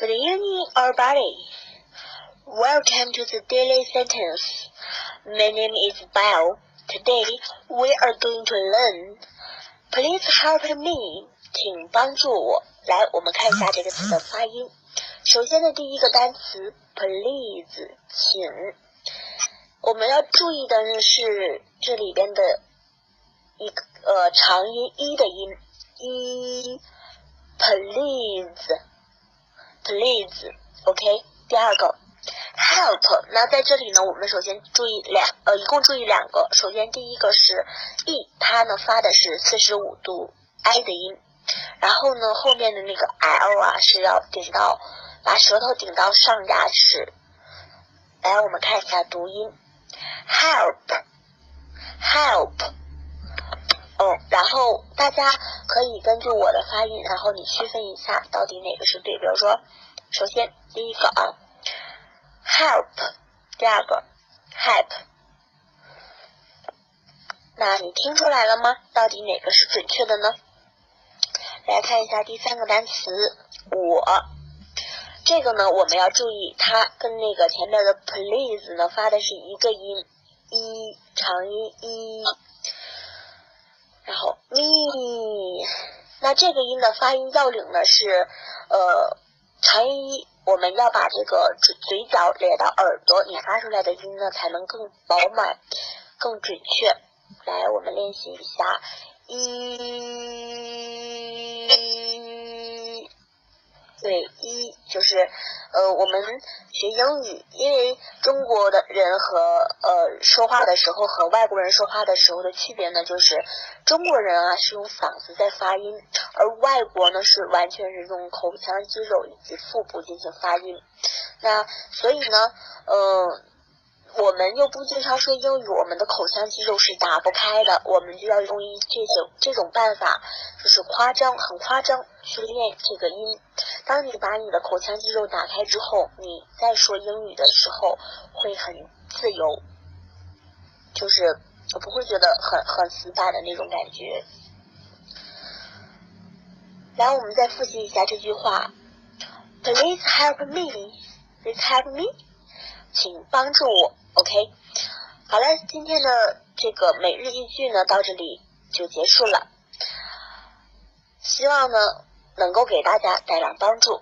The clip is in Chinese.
Good evening, everybody. Welcome to the daily sentence. My name is Belle. Today we are going to learn. Please help me. 请帮助我。来，我们看一下这个词的发音。首先的第一个单词 please，请。我们要注意的是这里边的一个呃长音一的音一 please。 Please，OK。第二个，help。那在这里呢，我们首先注意两，呃，一共注意两个。首先第一个是 e，它呢发的是四十五度 i 的音，然后呢后面的那个 l 啊是要顶到，把舌头顶到上牙齿。来，我们看一下读音，help，help。嗯，然后大家可以根据我的发音，然后你区分一下到底哪个是对。比如说，首先第一个啊，help，第二个 help，那你听出来了吗？到底哪个是准确的呢？来看一下第三个单词，我，这个呢我们要注意，它跟那个前面的 please 呢发的是一个音，一长音一。咦，那这个音的发音要领呢是，呃，长音一，我们要把这个嘴嘴角咧到耳朵，你发出来的音呢才能更饱满、更准确。来，我们练习一下，一，对，就是。呃，我们学英语，因为中国的人和呃说话的时候和外国人说话的时候的区别呢，就是中国人啊是用嗓子在发音，而外国呢是完全是用口腔肌肉以及腹部进行发音。那所以呢，嗯。我们又不经常说英语，我们的口腔肌肉是打不开的，我们就要用一这种这种办法，就是夸张，很夸张去练这个音。当你把你的口腔肌肉打开之后，你再说英语的时候会很自由，就是我不会觉得很很死板的那种感觉。来，我们再复习一下这句话：Please help me. Please help me. 请帮助我，OK。好了，今天的这个每日一句呢，到这里就结束了。希望呢，能够给大家带来帮助。